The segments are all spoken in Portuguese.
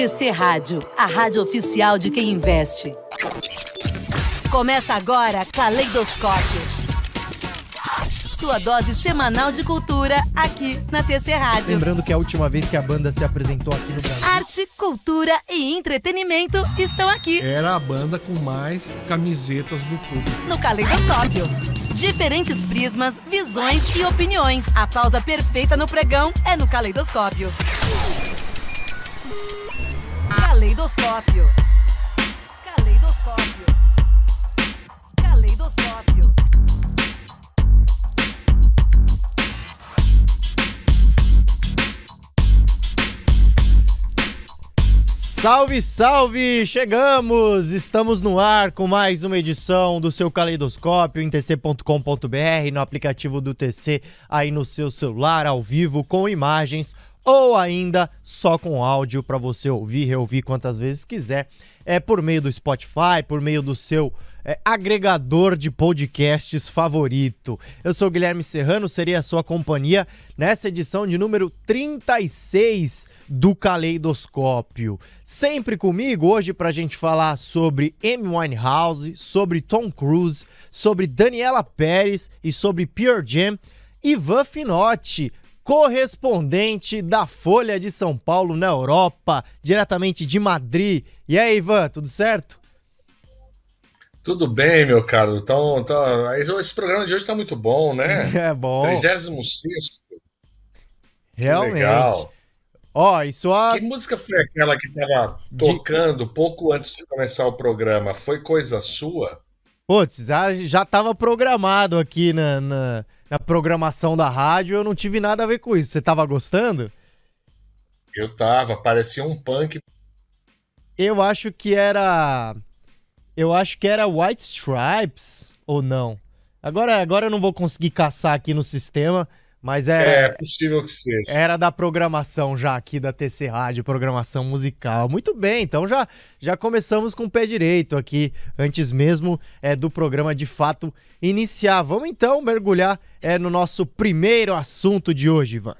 TC Rádio, a rádio oficial de quem investe. Começa agora Caleidoscópio. Sua dose semanal de cultura aqui na TC Rádio. Lembrando que a última vez que a banda se apresentou aqui no Brasil. Arte, cultura e entretenimento estão aqui. Era a banda com mais camisetas do público. No Caleidoscópio. Diferentes prismas, visões e opiniões. A pausa perfeita no pregão é no Caleidoscópio. Caleidoscópio. Caleidoscópio. Caleidoscópio. Salve, salve! Chegamos! Estamos no ar com mais uma edição do seu Caleidoscópio em tc.com.br, no aplicativo do TC, aí no seu celular, ao vivo, com imagens ou ainda só com áudio para você ouvir, reouvir quantas vezes quiser. É por meio do Spotify, por meio do seu é, agregador de podcasts favorito. Eu sou Guilherme Serrano, seria a sua companhia nessa edição de número 36 do Caleidoscópio. Sempre comigo hoje para a gente falar sobre Amy Winehouse, sobre Tom Cruise, sobre Daniela Pérez e sobre Pure Jam. Ivan Finotti, correspondente da Folha de São Paulo na Europa, diretamente de Madrid. E aí, Ivan, tudo certo? Tudo bem, meu caro. Então, então, esse programa de hoje está muito bom, né? É bom. 36. Realmente. legal. Ó, e sua. Que música foi aquela que estava tocando de... pouco antes de começar o programa? Foi coisa sua? Putz, já estava programado aqui na, na, na, programação da rádio, eu não tive nada a ver com isso. Você estava gostando? Eu tava, parecia um punk. Eu acho que era eu acho que era White Stripes ou não. Agora, agora eu não vou conseguir caçar aqui no sistema, mas era. É, é possível que seja. Era da programação já aqui da TC Rádio, programação musical. Muito bem, então já, já começamos com o pé direito aqui, antes mesmo é, do programa de fato iniciar. Vamos então mergulhar é, no nosso primeiro assunto de hoje, Ivan.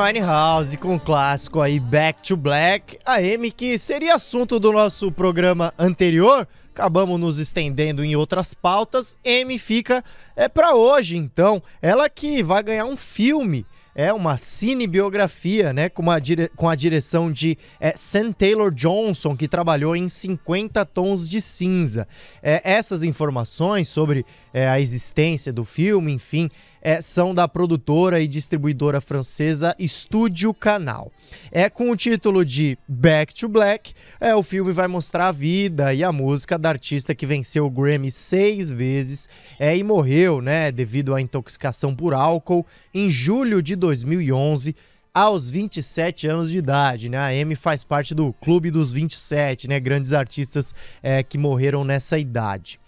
Winehouse com o clássico aí Back to Black, a Amy que seria assunto do nosso programa anterior, acabamos nos estendendo em outras pautas. Amy fica é para hoje, então. Ela que vai ganhar um filme, é uma cinebiografia, né, com, uma dire... com a direção de é, Sam Taylor Johnson, que trabalhou em 50 Tons de Cinza. É, essas informações sobre é, a existência do filme, enfim, é, são da produtora e distribuidora francesa Estúdio Canal. É com o título de Back to Black, é, o filme vai mostrar a vida e a música da artista que venceu o Grammy seis vezes é, e morreu, né, devido à intoxicação por álcool em julho de 2011 aos 27 anos de idade, né? A Amy faz parte do Clube dos 27, né? Grandes artistas é, que morreram nessa idade.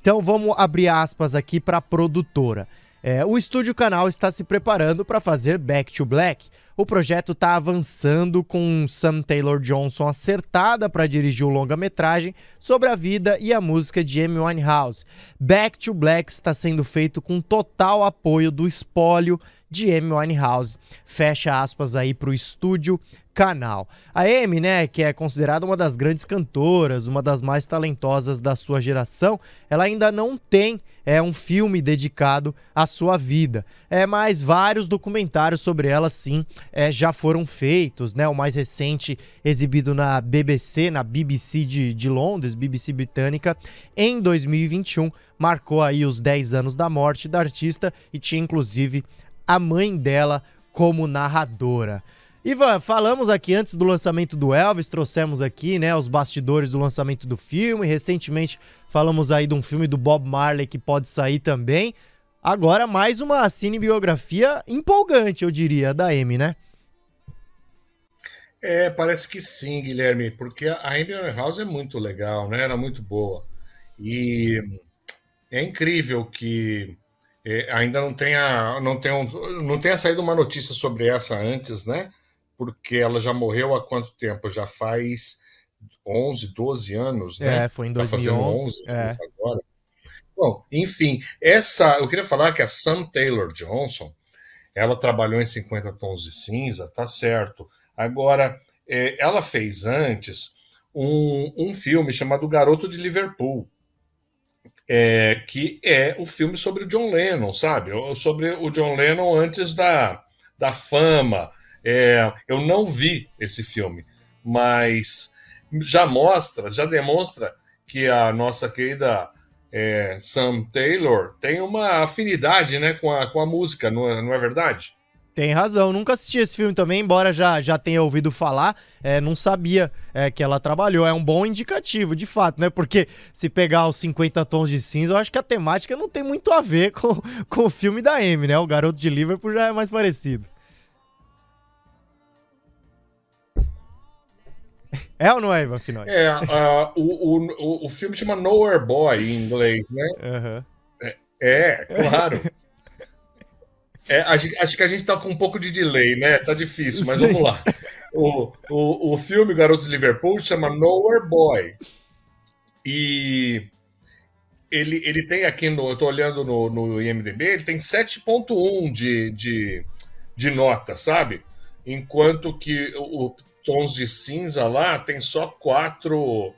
Então vamos abrir aspas aqui para a produtora. É, o estúdio canal está se preparando para fazer Back to Black. O projeto está avançando com Sam Taylor Johnson acertada para dirigir o longa-metragem sobre a vida e a música de Amy Winehouse. Back to Black está sendo feito com total apoio do espólio de Amy Winehouse. Fecha aspas aí para o estúdio canal. A Amy, né, que é considerada uma das grandes cantoras, uma das mais talentosas da sua geração, ela ainda não tem é um filme dedicado à sua vida. É, mas vários documentários sobre ela sim é, já foram feitos, né? O mais recente exibido na BBC, na BBC de, de Londres, BBC britânica, em 2021, marcou aí os 10 anos da morte da artista e tinha inclusive a mãe dela como narradora. Ivan, falamos aqui antes do lançamento do Elvis, trouxemos aqui, né, os bastidores do lançamento do filme. Recentemente falamos aí de um filme do Bob Marley que pode sair também. Agora mais uma cinebiografia empolgante, eu diria, da Amy, né? É, parece que sim, Guilherme, porque a Amy House é muito legal, né? Era muito boa. E é incrível que é, ainda não tenha, não, tenha, não tenha saído uma notícia sobre essa antes, né? porque ela já morreu há quanto tempo? Já faz 11, 12 anos, né? É, foi em 2011. Tá 11 é. agora. Bom, enfim, essa, eu queria falar que a Sam Taylor Johnson, ela trabalhou em 50 Tons de Cinza, tá certo. Agora, é, ela fez antes um, um filme chamado Garoto de Liverpool, é, que é o filme sobre o John Lennon, sabe? Sobre o John Lennon antes da, da fama, é, eu não vi esse filme, mas já mostra, já demonstra que a nossa querida é, Sam Taylor tem uma afinidade né, com, a, com a música, não é, não é verdade? Tem razão, nunca assisti esse filme também, embora já, já tenha ouvido falar, é, não sabia é, que ela trabalhou. É um bom indicativo, de fato, né? Porque se pegar os 50 tons de cinza, eu acho que a temática não tem muito a ver com, com o filme da Amy, né? O Garoto de Liverpool já é mais parecido. É ou não é, Ivan Finói? É, uh, o, o, o filme chama Nowhere Boy em inglês, né? Uhum. É, é, claro. É, acho, que a gente tá com um pouco de delay, né? Tá difícil, mas Sim. vamos lá. O, o, o filme Garoto de Liverpool chama Nowhere Boy. E ele, ele tem aqui, no, eu tô olhando no, no IMDB, ele tem 7.1 de, de, de nota, sabe? Enquanto que o, tons de cinza lá tem só 4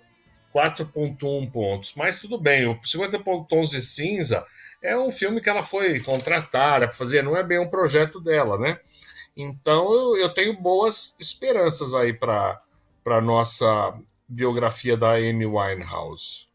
4.1 pontos. Mas tudo bem, o 50 tons de cinza é um filme que ela foi contratada para fazer, não é bem um projeto dela, né? Então eu, eu tenho boas esperanças aí para a nossa biografia da Amy Winehouse.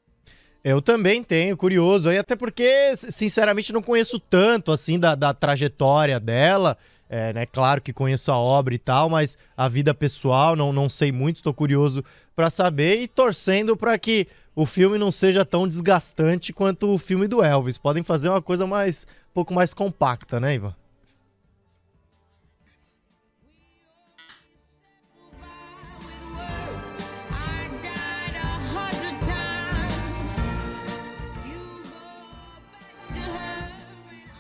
Eu também tenho, curioso, aí até porque, sinceramente, não conheço tanto assim da, da trajetória dela. É, né, claro que conheço a obra e tal, mas a vida pessoal não, não sei muito, tô curioso para saber e torcendo para que o filme não seja tão desgastante quanto o filme do Elvis. Podem fazer uma coisa mais um pouco mais compacta, né, Ivan?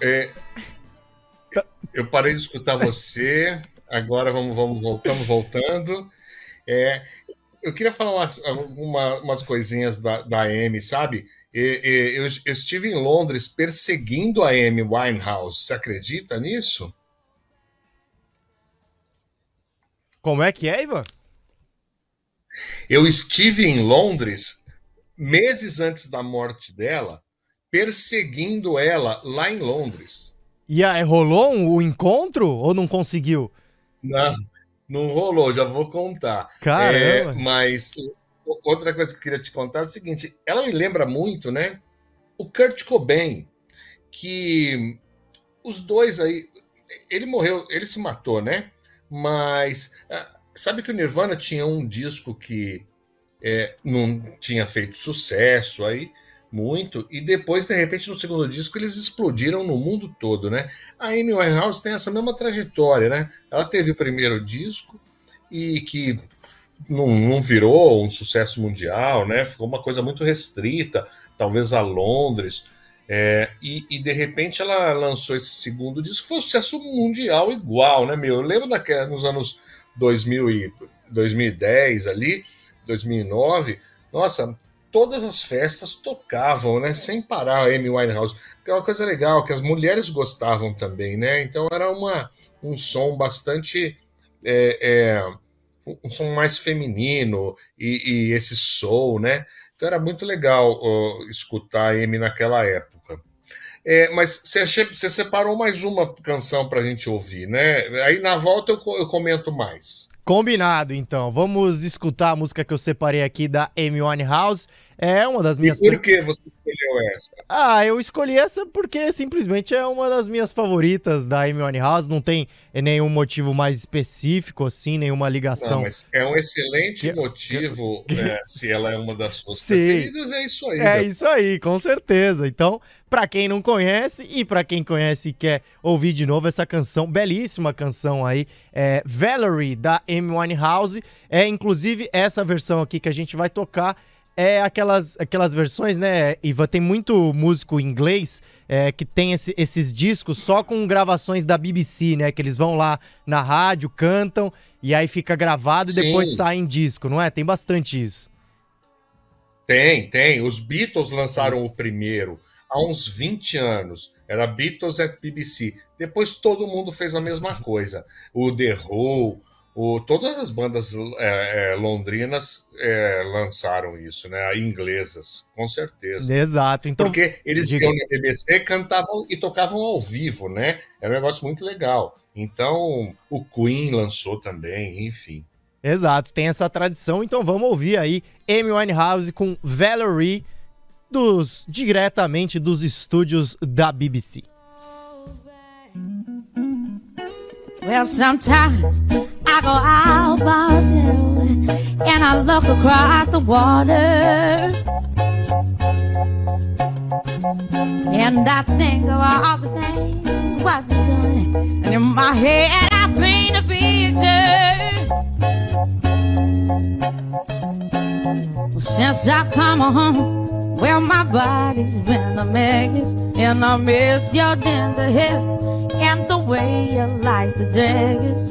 É, eu parei de escutar você, agora vamos, vamos voltamos voltando. É, eu queria falar umas, uma, umas coisinhas da, da Amy, sabe? E, e, eu, eu, estive em Londres perseguindo a Amy Winehouse. Você acredita nisso? Como é que é, Ivan? Eu estive em Londres meses antes da morte dela, perseguindo ela lá em Londres. E aí, rolou o um, encontro ou não conseguiu? Não, não rolou, já vou contar. Caramba! É, mas outra coisa que eu queria te contar é o seguinte: ela me lembra muito, né? O Kurt Cobain, que os dois aí. Ele morreu, ele se matou, né? Mas ah, sabe que o Nirvana tinha um disco que é, não tinha feito sucesso aí muito, e depois, de repente, no segundo disco, eles explodiram no mundo todo, né? A Amy Winehouse tem essa mesma trajetória, né? Ela teve o primeiro disco e que não, não virou um sucesso mundial, né? Ficou uma coisa muito restrita, talvez a Londres. É, e, e, de repente ela lançou esse segundo disco, foi um sucesso mundial igual, né, meu? Eu lembro daquela, nos anos 2000 e, 2010 ali, 2009, nossa, todas as festas tocavam, né, sem parar a Amy Winehouse, que é uma coisa legal, que as mulheres gostavam também, né, então era uma, um som bastante, é, é, um som mais feminino e, e, esse soul, né, então era muito legal escutar a Amy naquela época. É, mas você, você, separou mais uma canção para a gente ouvir, né? Aí na volta eu, eu comento mais. Combinado, então. Vamos escutar a música que eu separei aqui da Amy Winehouse. É uma das minhas. E por que você escolheu essa? Ah, eu escolhi essa porque simplesmente é uma das minhas favoritas da Amy Winehouse. Não tem nenhum motivo mais específico, assim, nenhuma ligação. Não, mas é um excelente que... motivo, né, se ela é uma das suas Sim. preferidas, é isso aí. É né? isso aí, com certeza. Então, para quem não conhece e para quem conhece e quer ouvir de novo essa canção, belíssima canção aí, é Valerie da Amy Winehouse. É inclusive essa versão aqui que a gente vai tocar é aquelas, aquelas versões, né, Iva? Tem muito músico inglês é, que tem esse, esses discos só com gravações da BBC, né? Que eles vão lá na rádio, cantam e aí fica gravado Sim. e depois sai em disco, não é? Tem bastante isso. Tem, tem. Os Beatles lançaram o primeiro há uns 20 anos. Era Beatles at BBC. Depois todo mundo fez a mesma coisa. O The Who, o, todas as bandas é, é, londrinas é, lançaram isso, né? Inglesas, com certeza. Exato. Então, Porque eles diga... iam na BBC, cantavam e tocavam ao vivo, né? Era um negócio muito legal. Então, o Queen lançou também, enfim. Exato, tem essa tradição. Então, vamos ouvir aí Amy Winehouse com Valerie, dos, diretamente dos estúdios da BBC. Well, sometimes I go out by myself and I look across the water. And I think of all the things what you're doing. And in my head I paint a picture. Since I come home, well, my body's been a mess. And I miss your tender head and the way you like the daggers.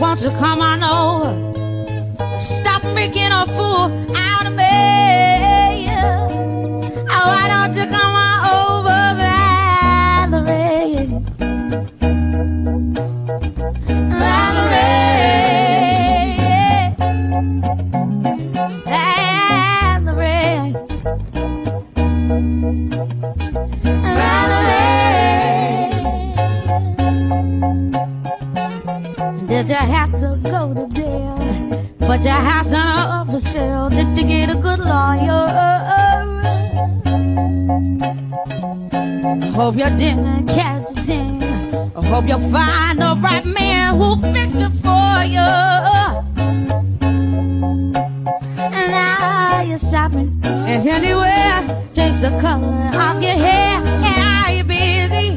Won't you come on over? Stop making a fool out of me. Oh, why don't you come But your house up for sale. Did you get a good lawyer? Hope you didn't catch a thing. I hope you'll find the right man who'll fix it for you. And now you're shopping, and anywhere, change the color of your hair, and are you busy?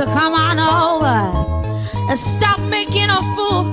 it. Come on over and stop making a fool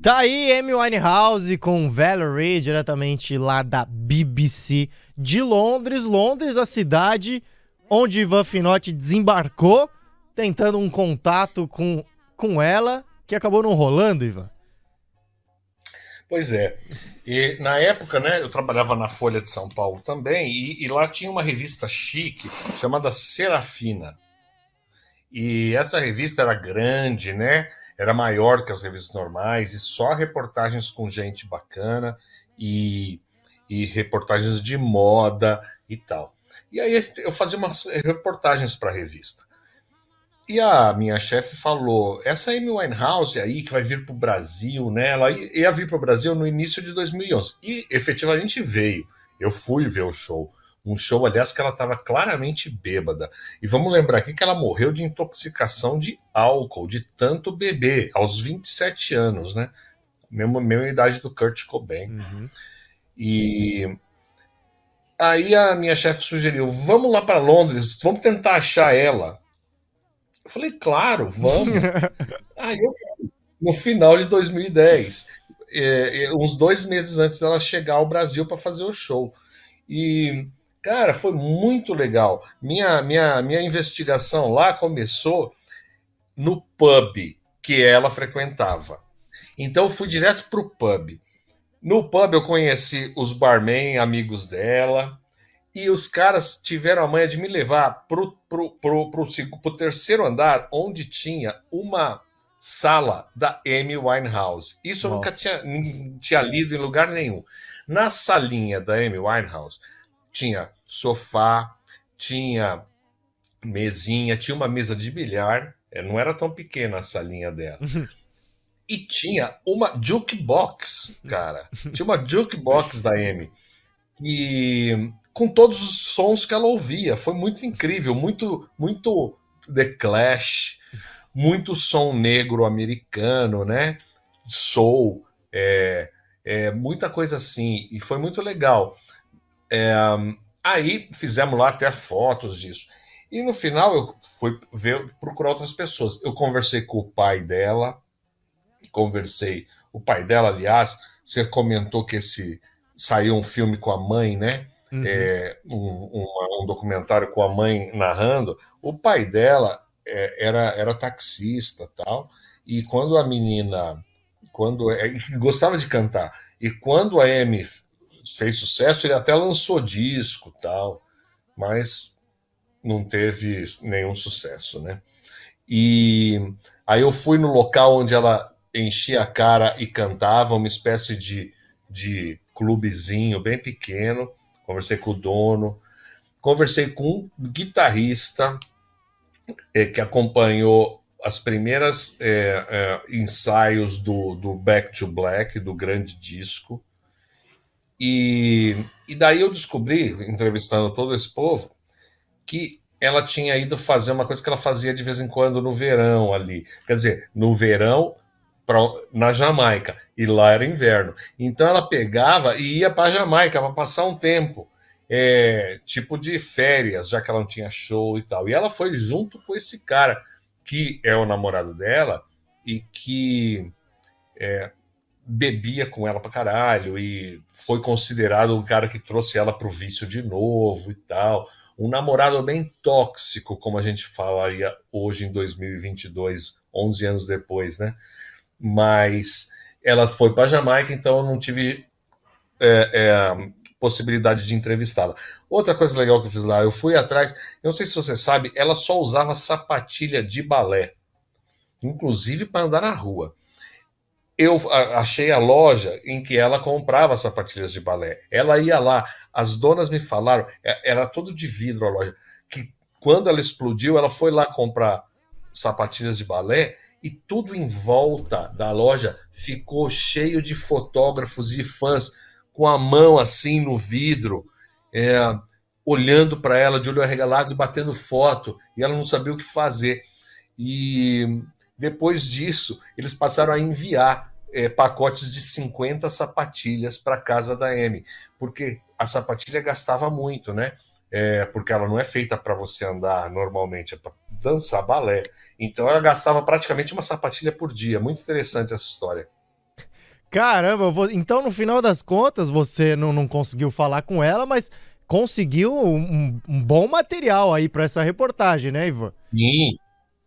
Tá aí Amy Winehouse com Valerie, diretamente lá da BBC de Londres. Londres, a cidade onde Ivan Finotti desembarcou, tentando um contato com, com ela, que acabou não rolando, Ivan. Pois é. E na época, né, eu trabalhava na Folha de São Paulo também, e, e lá tinha uma revista chique chamada Serafina. E essa revista era grande, né? Era maior que as revistas normais, e só reportagens com gente bacana e, e reportagens de moda e tal. E aí eu fazia umas reportagens para a revista. E a minha chefe falou: essa Amy Winehouse aí que vai vir para o Brasil, né? Ela ia vir para o Brasil no início de 2011. E efetivamente veio. Eu fui ver o show. Um show, aliás, que ela estava claramente bêbada. E vamos lembrar aqui que ela morreu de intoxicação de álcool, de tanto beber, aos 27 anos, né? Mesmo, mesma idade do Kurt Cobain. Uhum. E aí a minha chefe sugeriu: vamos lá para Londres, vamos tentar achar ela. Eu falei, claro, vamos. Aí eu fui. No final de 2010, é, é, uns dois meses antes dela chegar ao Brasil para fazer o show. E, cara, foi muito legal. Minha, minha, minha investigação lá começou no pub que ela frequentava. Então eu fui direto para o pub. No pub eu conheci os barman amigos dela. E os caras tiveram a manha de me levar pro, pro, pro, pro, pro terceiro andar, onde tinha uma sala da Amy Winehouse. Isso eu nunca tinha, tinha lido em lugar nenhum. Na salinha da Amy Winehouse tinha sofá, tinha mesinha, tinha uma mesa de bilhar. É, não era tão pequena a salinha dela. E tinha uma jukebox, cara. Tinha uma jukebox da Amy. E com todos os sons que ela ouvia. Foi muito incrível, muito, muito The Clash, muito som negro americano, né? Soul, é, é, muita coisa assim. E foi muito legal. É, aí fizemos lá até fotos disso. E no final eu fui ver, procurar outras pessoas. Eu conversei com o pai dela, conversei. O pai dela, aliás, você comentou que esse saiu um filme com a mãe, né? Uhum. É, um, um, um, documentário com a mãe narrando. O pai dela é, era, era taxista tal. E quando a menina quando é, gostava de cantar e quando a Amy fez sucesso ele até lançou disco tal mas não teve nenhum sucesso né e aí eu fui no local onde ela enchia a cara e cantava uma espécie de, de clubezinho bem pequeno conversei com o dono, conversei com um guitarrista é, que acompanhou as primeiras é, é, ensaios do, do Back to Black, do grande disco. E, e daí eu descobri, entrevistando todo esse povo, que ela tinha ido fazer uma coisa que ela fazia de vez em quando no verão ali. Quer dizer, no verão pra, na Jamaica e lá era inverno. Então ela pegava e ia para Jamaica para passar um tempo, é, tipo de férias, já que ela não tinha show e tal. E ela foi junto com esse cara que é o namorado dela e que é, bebia com ela pra caralho e foi considerado um cara que trouxe ela pro vício de novo e tal. Um namorado bem tóxico, como a gente falaria hoje em 2022, 11 anos depois, né? mas ela foi para Jamaica, então eu não tive é, é, possibilidade de entrevistá-la. Outra coisa legal que eu fiz lá, eu fui atrás, eu não sei se você sabe, ela só usava sapatilha de balé, inclusive para andar na rua. Eu achei a loja em que ela comprava sapatilhas de balé. Ela ia lá, as donas me falaram, é, era todo de vidro a loja, que quando ela explodiu, ela foi lá comprar sapatilhas de balé e tudo em volta da loja ficou cheio de fotógrafos e fãs com a mão assim no vidro, é, olhando para ela de olho arregalado e batendo foto, e ela não sabia o que fazer. E depois disso, eles passaram a enviar é, pacotes de 50 sapatilhas para casa da M, porque a sapatilha gastava muito, né? É, porque ela não é feita para você andar normalmente, é para dançar balé. Então ela gastava praticamente uma sapatilha por dia. Muito interessante essa história. Caramba, vou... então no final das contas você não, não conseguiu falar com ela, mas conseguiu um, um bom material aí para essa reportagem, né, Ivan? Sim,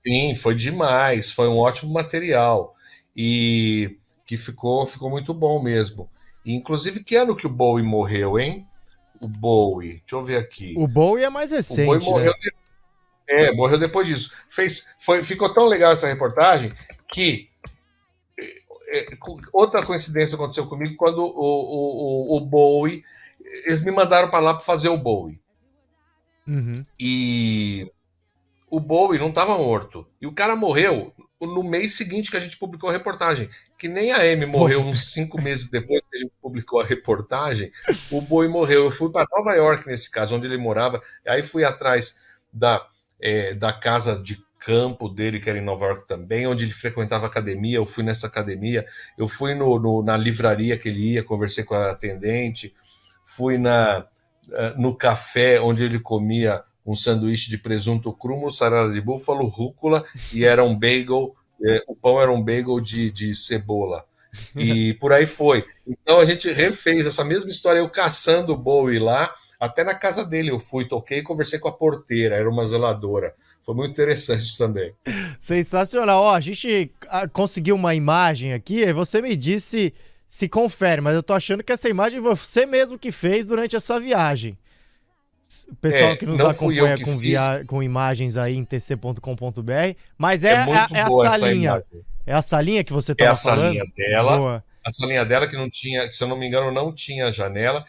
sim, foi demais, foi um ótimo material e que ficou, ficou muito bom mesmo. E, inclusive, que ano que o Bowie morreu, hein? O Bowie, deixa eu ver aqui. O Bowie é mais recente. O Bowie morreu, né? É, morreu depois disso. Fez, foi, ficou tão legal essa reportagem que é, é, outra coincidência aconteceu comigo quando o, o, o, o Bowie. Eles me mandaram para lá para fazer o Bowie. Uhum. E o Bowie não estava morto. E o cara morreu no mês seguinte que a gente publicou a reportagem. Que nem a Amy morreu uns cinco meses depois que a gente publicou a reportagem. O Bowie morreu. Eu fui para Nova York nesse caso, onde ele morava. Aí fui atrás da é, da casa de campo dele, que era em Nova York também, onde ele frequentava academia. Eu fui nessa academia, eu fui no, no, na livraria que ele ia, conversei com a atendente, fui na, eh, no café onde ele comia um sanduíche de presunto cru, mussarela de búfalo, rúcula e era um bagel. É, o pão era um bagel de, de cebola. E por aí foi. Então a gente refez essa mesma história, eu caçando o Bowie lá, até na casa dele eu fui, toquei e conversei com a porteira, era uma zeladora. Foi muito interessante também. Sensacional. Ó, a gente ah, conseguiu uma imagem aqui, você me disse se confere, mas eu tô achando que essa imagem você mesmo que fez durante essa viagem. O pessoal é, que nos acompanha que com, via... com imagens aí em tc.com.br, mas é, é, é, é a salinha. É a salinha que você estava falando? É a salinha dela. Boa. A salinha dela que não tinha, se eu não me engano, não tinha janela.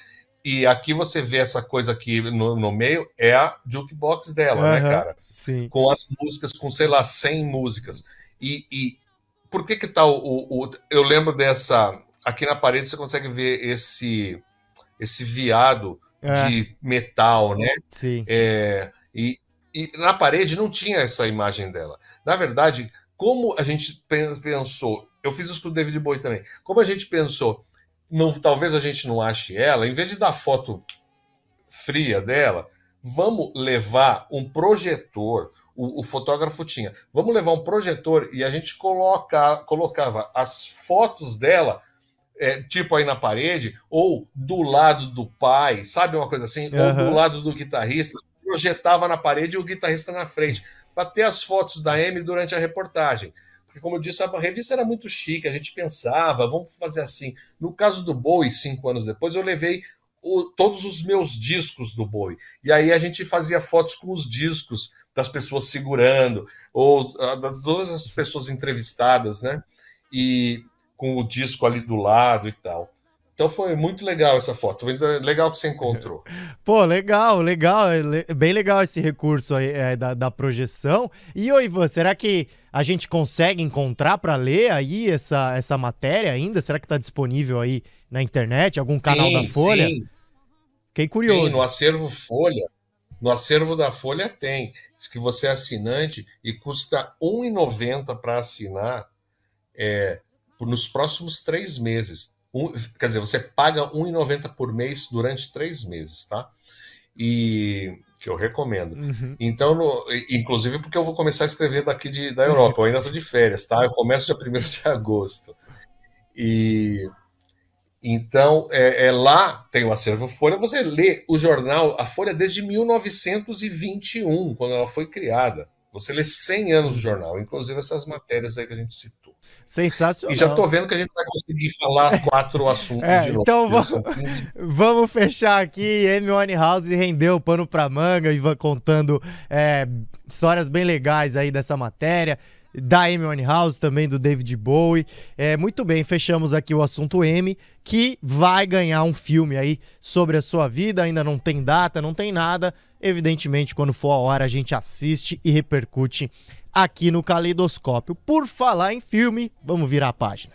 E aqui você vê essa coisa aqui no, no meio, é a jukebox dela, uhum, né, cara? Sim. Com as músicas, com, sei lá, 100 músicas. E, e por que que tá o, o, o, Eu lembro dessa... Aqui na parede você consegue ver esse, esse viado é. de metal, né? Sim. É, e, e na parede não tinha essa imagem dela. Na verdade, como a gente pensou... Eu fiz isso com o David Bowie também. Como a gente pensou não, talvez a gente não ache ela, em vez de dar foto fria dela, vamos levar um projetor. O, o, fotógrafo tinha. Vamos levar um projetor e a gente coloca, colocava as fotos dela, é, tipo aí na parede, ou do lado do pai, sabe uma coisa assim? Uhum. Ou do lado do guitarrista, projetava na parede e o guitarrista na frente, para ter as fotos da M durante a reportagem. Porque, como eu disse, a revista era muito chique, a gente pensava, vamos fazer assim. No caso do Bowie, cinco anos depois, eu levei o, todos os meus discos do Bowie. E aí a gente fazia fotos com os discos das pessoas segurando, ou a, todas as pessoas entrevistadas, né? E com o disco ali do lado e tal. Então foi muito legal essa foto, legal que você encontrou. Pô, legal, legal, é bem legal esse recurso aí é, da, da projeção. E ô Ivan, será que a gente consegue encontrar para ler aí essa, essa matéria ainda? Será que está disponível aí na internet, algum sim, canal da Folha? Sim. Fiquei curioso. Sim, no acervo Folha, no acervo da Folha tem. Diz que você é assinante e custa R$ 1,90 para assinar é, nos próximos três meses. Um, quer dizer, você paga R$1,90 por mês durante três meses, tá? E que eu recomendo. Uhum. Então, no, inclusive porque eu vou começar a escrever daqui de, da Europa. Eu ainda estou de férias, tá? Eu começo dia 1 de agosto. E então, é, é, lá tem o acervo Folha. Você lê o jornal, a Folha desde 1921, quando ela foi criada. Você lê 100 anos do jornal, inclusive essas matérias aí que a gente citou. Sensacional. E já tô vendo que a gente vai conseguir falar quatro assuntos É, de novo. então vamos- são 15 Vamos fechar aqui. Amy House rendeu pano pra manga e vai contando é, histórias bem legais aí dessa matéria. Da Amy House, também do David Bowie. É, muito bem, fechamos aqui o assunto M, que vai ganhar um filme aí sobre a sua vida. Ainda não tem data, não tem nada. Evidentemente, quando for a hora, a gente assiste e repercute aqui no Caleidoscópio. Por falar em filme, vamos virar a página.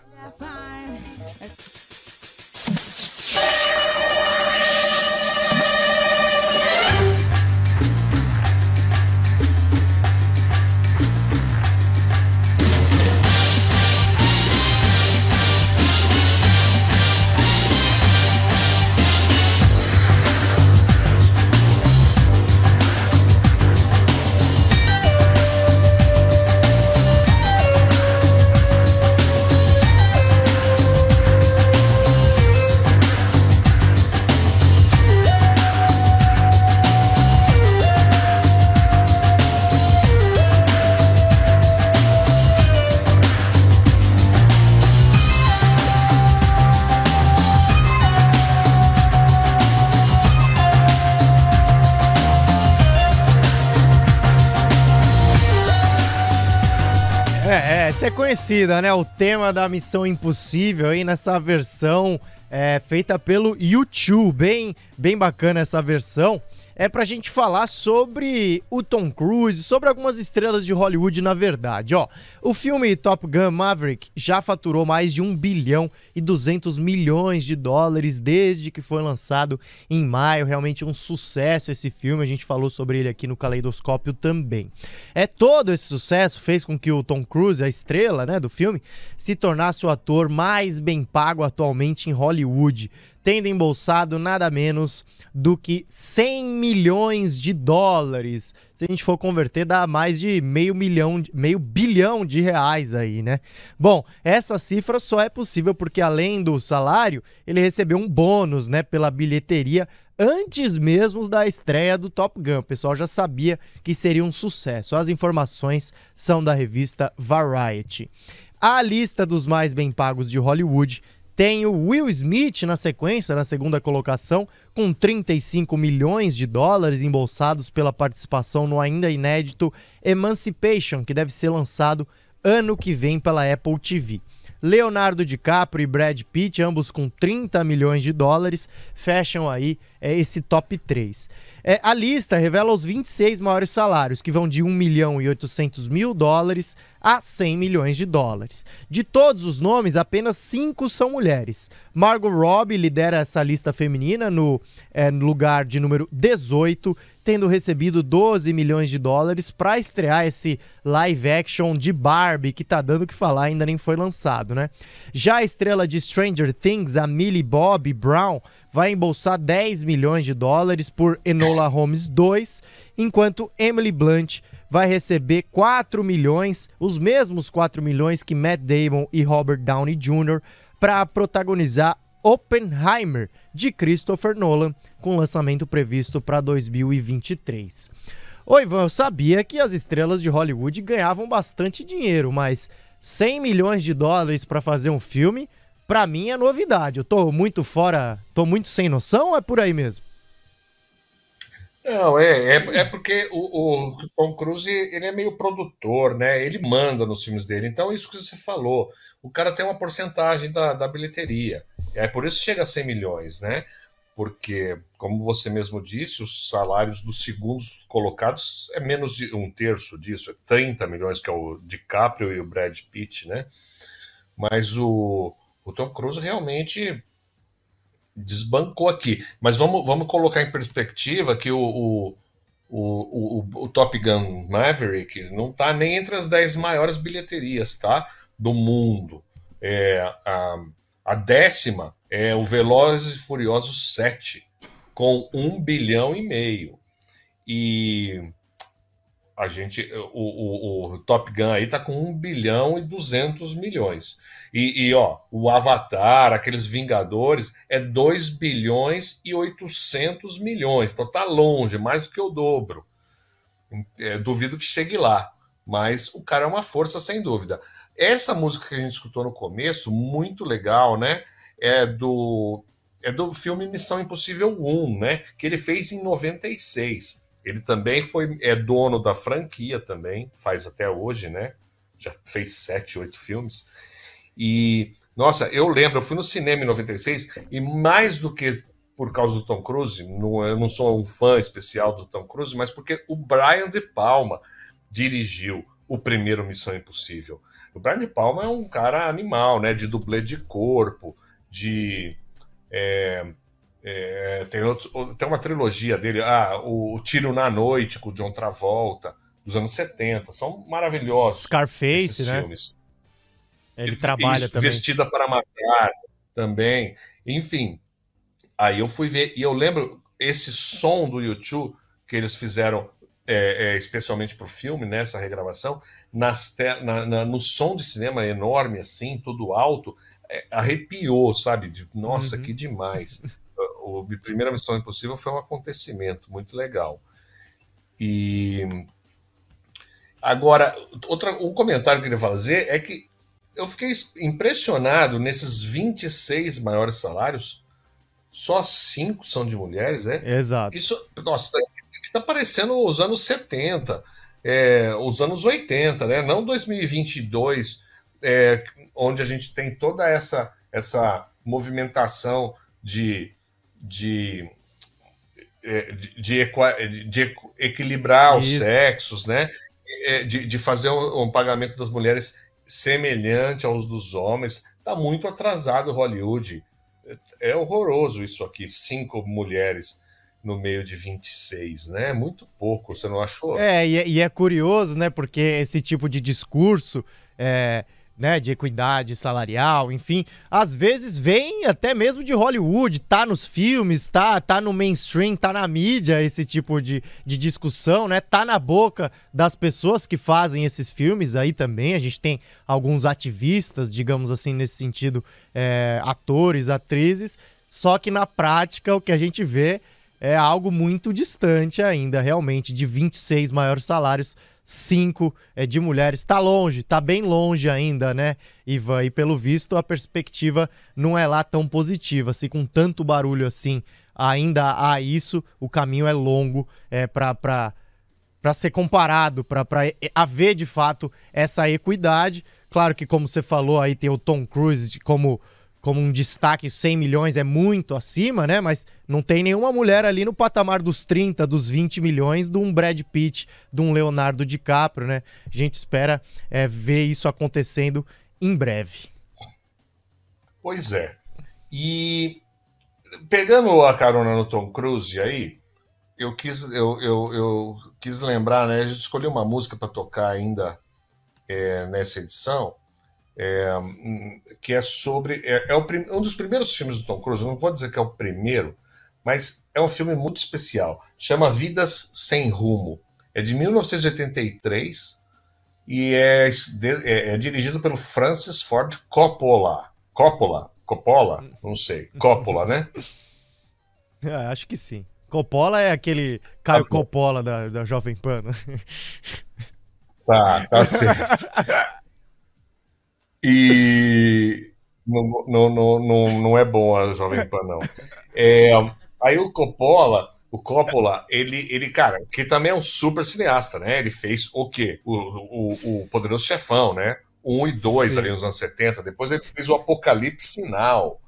Né? O tema da Missão Impossível aí nessa versão é, feita pelo YouTube. Bem, bem bacana essa versão. É pra gente falar sobre o Tom Cruise, sobre algumas estrelas de Hollywood, na verdade. Ó, o filme Top Gun Maverick já faturou mais de 1 bilhão e 200 milhões de dólares desde que foi lançado em maio. Realmente um sucesso esse filme, a gente falou sobre ele aqui no Caleidoscópio também. É todo esse sucesso fez com que o Tom Cruise, a estrela, né, do filme, se tornasse o ator mais bem pago atualmente em Hollywood, tendo embolsado nada menos do que 100 milhões de dólares. Se a gente for converter, dá mais de meio milhão, meio bilhão de reais aí, né? Bom, essa cifra só é possível porque além do salário, ele recebeu um bônus, né, pela bilheteria antes mesmo da estreia do Top Gun. O pessoal já sabia que seria um sucesso. As informações são da revista Variety. A lista dos mais bem pagos de Hollywood tem o Will Smith na sequência, na segunda colocação, com 35 milhões de dólares embolsados pela participação no ainda inédito Emancipation, que deve ser lançado ano que vem pela Apple TV. Leonardo DiCaprio e Brad Pitt, ambos com 30 milhões de dólares, fecham aí é, esse top 3. É, a lista revela os 26 maiores salários, que vão de 1 milhão e 800 mil dólares a 100 milhões de dólares. De todos os nomes, apenas 5 são mulheres. Margot Robbie lidera essa lista feminina no, é, lugar de número 18, tendo recebido 12 milhões de dólares para estrear esse live action de Barbie, que tá dando o que falar, ainda nem foi lançado, né? Já a estrela de Stranger Things, a Millie Bobby Brown, vai embolsar 10 milhões de dólares por Enola Holmes 2, enquanto Emily Blunt vai receber 4 milhões, os mesmos 4 milhões que Matt Damon e Robert Downey Jr. para protagonizar Oppenheimer de Christopher Nolan, com lançamento previsto para 2023. Ô Ivan, eu sabia que as estrelas de Hollywood ganhavam bastante dinheiro, mas 100 milhões de dólares para fazer um filme, para mim é novidade. Eu tô muito fora, tô muito sem noção ou é por aí mesmo? Não, é, é, é porque o, o Tom Cruise ele é meio produtor, né? Ele manda nos filmes dele. Então, isso que você falou, o cara tem uma porcentagem da, da bilheteria. É por isso chega a 100 milhões, né? Porque, como você mesmo disse, os salários dos segundos colocados é menos de um terço disso, é 30 milhões, que é o DiCaprio e o Brad Pitt, né? Mas o, o Tom Cruise realmente desbancou aqui. Mas vamos, vamos colocar em perspectiva que o, o, o, o, o Top Gun Maverick não está nem entre as 10 maiores bilheterias tá? do mundo. É, a, a décima é o Velozes e Furiosos 7, com 1 bilhão e meio. E a gente, o, o, o, Top Gun aí tá com 1 bilhão e 200 milhões. E, e, ó, o Avatar, aqueles Vingadores, é 2 bilhões e 800 milhões. Então tá longe, mais do que o dobro. É, duvido que chegue lá. Mas o cara é uma força, sem dúvida. Essa música que a gente escutou no começo, muito legal, né? É do é do filme Missão Impossível 1, né? Que ele fez em 96. Ele também foi é dono da franquia também, faz até hoje, né? Já fez sete, oito filmes. E nossa, eu lembro, eu fui no cinema em 96 e mais do que por causa do Tom Cruise, não, eu não sou um fã especial do Tom Cruise, mas porque o Brian De Palma dirigiu o primeiro Missão Impossível. O Brian De Palma é um cara animal, né? De dublê de corpo, de. É, é, tem, outros, tem uma trilogia dele, ah, o Tiro na Noite com o John Travolta, dos anos 70. São maravilhosos. Scarface, né? Filmes. Ele, Ele trabalha isso, também. Vestida para Matar também. Enfim, aí eu fui ver, e eu lembro esse som do YouTube que eles fizeram é, é, especialmente para o filme, nessa regravação, nas na, na, no som de cinema enorme, assim, tudo alto, é, arrepiou, sabe? De, Nossa, uhum. que demais. O, primeira Missão Impossível foi um acontecimento muito legal. E agora, outra, um comentário que eu queria fazer é que eu fiquei impressionado nesses 26 maiores salários, só cinco são de mulheres, é? Exato. Isso, nossa, tá está parecendo os anos 70, é, os anos 80, né? não 2022, é, onde a gente tem toda essa, essa movimentação de, de, é, de, de, de equilibrar Isso. os sexos, né? É, de, de fazer um, um pagamento das mulheres semelhante aos dos homens. Está muito atrasado Hollywood. É horroroso isso aqui, cinco mulheres no meio de 26, né? Muito pouco, você não achou? É, e é, e é curioso, né? Porque esse tipo de discurso é, né, de equidade salarial, enfim, às vezes vem até mesmo de Hollywood, tá nos filmes, tá, tá no mainstream, tá na mídia esse tipo de, de discussão, né? Tá na boca das pessoas que fazem esses filmes aí também. A gente tem alguns ativistas, digamos assim, nesse sentido, é, atores, atrizes, só que na prática o que a gente vê é algo muito distante ainda, realmente, de 26 maiores salários, 5 é de mulheres. Está longe, está bem longe ainda, né, Ivan? E pelo visto a perspectiva não é lá tão positiva. Se com tanto barulho assim ainda há isso, o caminho é longo é, para ser comparado, para haver de fato essa equidade. Claro que, como você falou, aí tem o Tom Cruise como como um destaque, 100 milhões é muito acima, né? Mas não tem nenhuma mulher ali no patamar dos 30, dos 20 milhões de um Brad Pitt, de um Leonardo DiCaprio, né? A gente espera é, ver isso acontecendo em breve. Pois é. E pegando a carona no Tom Cruise aí, eu quis, eu, eu, eu quis lembrar, né? A gente escolheu uma música para tocar ainda é, nessa edição é, que é sobre. É, é o, um dos primeiros filmes do Tom Cruise, não vou dizer que é o primeiro, mas é um filme muito especial. Chama Vidas Sem Rumo. É de 1983 e é, é, é dirigido pelo Francis Ford Coppola. Coppola? Coppola? Não sei. Coppola, né? É, acho que sim. Coppola é aquele Caio tá Coppola da, da Jovem Pan. Né? Tá, tá certo. E não, não, não, não, é bom a Jovem Pan, não. É, aí o Coppola, o Coppola, ele, ele, cara, que também é um super cineasta, né? Ele fez o quê? O, o, o Poderoso Chefão, né? Um e dois Sim. ali nos anos 70. Depois ele fez o Apocalipse Sinal,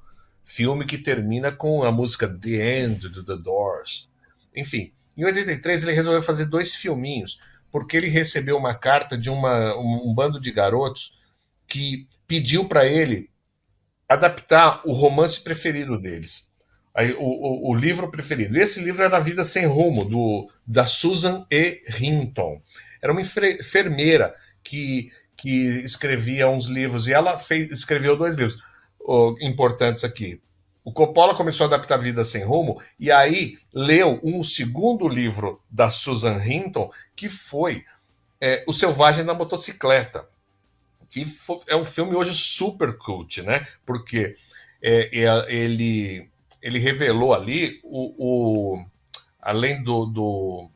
filme que termina com a música The End do The Doors. Enfim, em 83 ele resolveu fazer dois filminhos, porque ele recebeu uma carta de uma, um, um bando de garotos que pediu para ele adaptar o romance preferido deles, aí, o, o, o, livro preferido. Esse livro era A Vida Sem Rumo, do, da Susan E. Hinton. Era uma enfermeira que, que escrevia uns livros, e ela fez, escreveu dois livros oh, importantes aqui. O Coppola começou a adaptar Vida Sem Rumo, e aí leu um segundo livro da Susan Hinton, que foi é, O Selvagem da Motocicleta que é um filme hoje super cult, né? Porque é, é, ele, ele revelou ali o, o além do, do,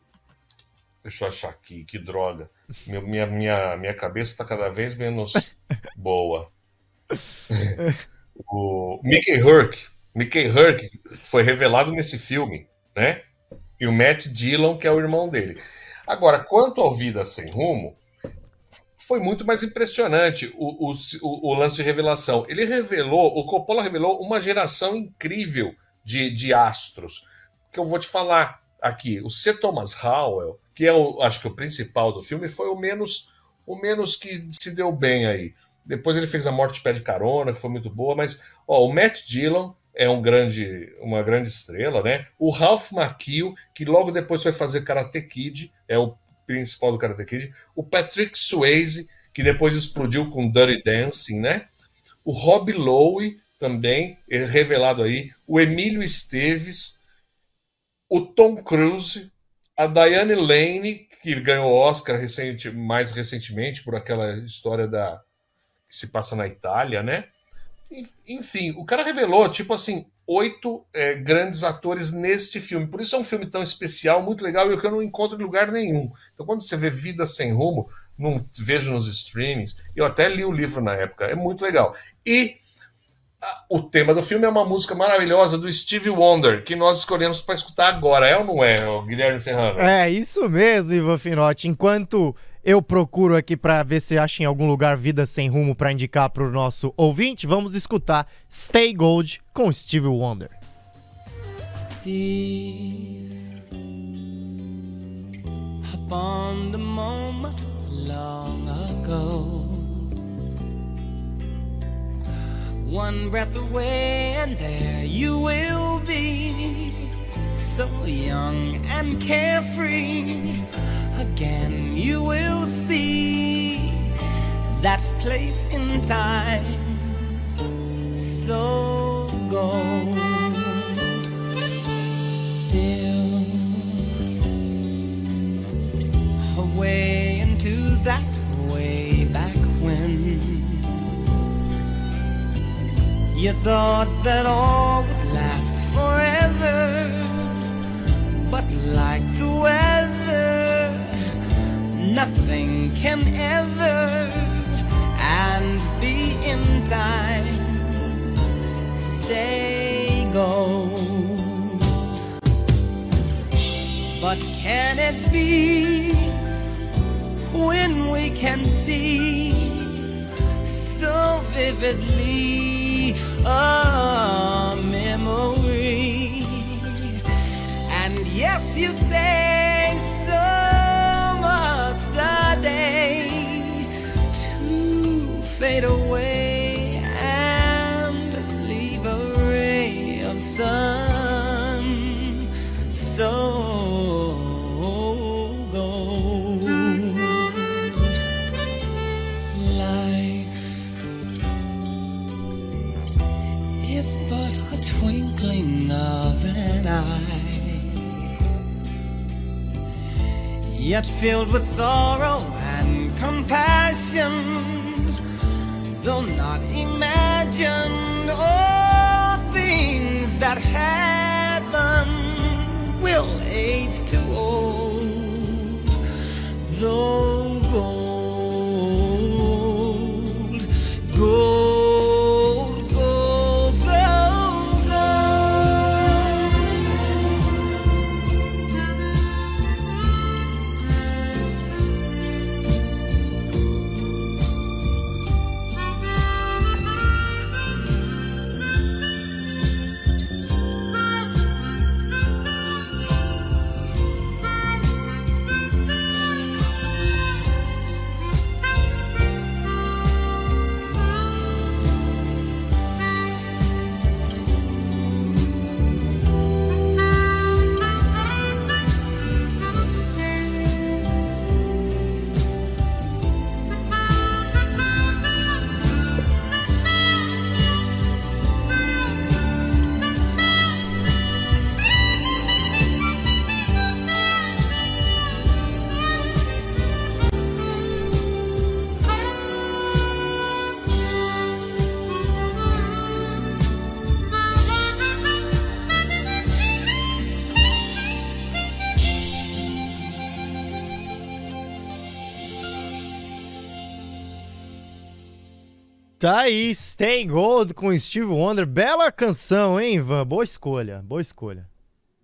Deixa eu achar aqui, que droga. Meu, minha, minha, minha cabeça está cada vez menos Boa. o Mickey Hurk. Mickey Hurk foi revelado nesse filme, né? E o Matt Dillon, que é o irmão dele. Agora, quanto ao Vida Sem Rumo, foi muito mais impressionante o, o, o, lance de revelação. Ele revelou, o Coppola revelou uma geração incrível de, de astros. Que eu vou te falar aqui. O C. Thomas Howell, que é o, acho que o principal do filme, foi o menos, o menos que se deu bem aí. Depois ele fez A Morte Pé de Carona, que foi muito boa, mas ó, o Matt Dillon é um grande, uma grande estrela, né? O Ralph Macchio, que logo depois foi fazer Karate Kid, é o principal do Karate Kid. O Patrick Swayze, que depois explodiu com Dirty Dancing, né? O Rob Lowe, também, é revelado aí. O Emílio Esteves. O Tom Cruise. A Diane Lane, que ganhou Oscar recente, mais recentemente por aquela história da que se passa na Itália, né? Enfim, o cara revelou, tipo assim, oito é, grandes atores neste filme. Por isso é um filme tão especial, muito legal e que eu não encontro em lugar nenhum. Então, quando você vê Vida Sem Rumo, não vejo nos streamings, eu até li o livro na época, é muito legal. E a, o tema do filme é uma música maravilhosa do Stevie Wonder, que nós escolhemos para escutar agora, é ou não é, Guilherme Serrano? É, isso mesmo, Ivan Finotti. Enquanto eu procuro aqui para ver se acha em algum lugar Vida Sem Rumo para indicar para o nosso ouvinte. Vamos escutar Stay Gold com Stevie Wonder. Upon the moment long ago One breath away and there you will be So young and carefree again. You will see that place in time so gold. Still away into that way back when you thought that all would last forever but like the weather nothing can ever and be in time. Stay gold. But can it be when we can see so vividly a memory? And yes you say yet filled with sorrow and compassion though not imagined. All things that happen will age too old. Though gold, gold. Tá aí, Stay Gold com Steve Wonder. Bela canção, hein, Ivan? Boa escolha, boa escolha.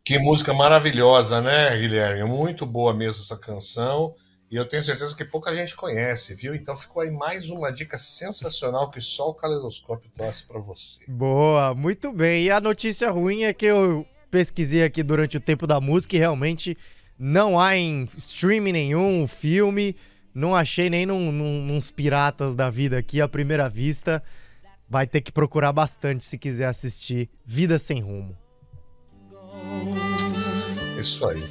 Que música maravilhosa, né, Guilherme? Muito boa mesmo essa canção. E eu tenho certeza que pouca gente conhece, viu? Então ficou aí mais uma dica sensacional que só o Caleidoscópio traz para você. Boa, muito bem. E a notícia ruim é que eu pesquisei aqui durante o tempo da música e realmente não há em streaming nenhum filme. Não achei nem num, num, nos piratas da vida aqui à primeira vista. Vai ter que procurar bastante se quiser assistir Vida Sem Rumo. Isso aí.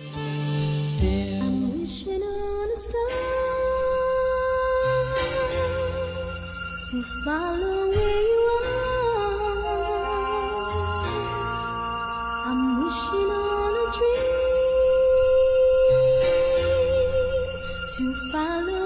to follow where you dream to follow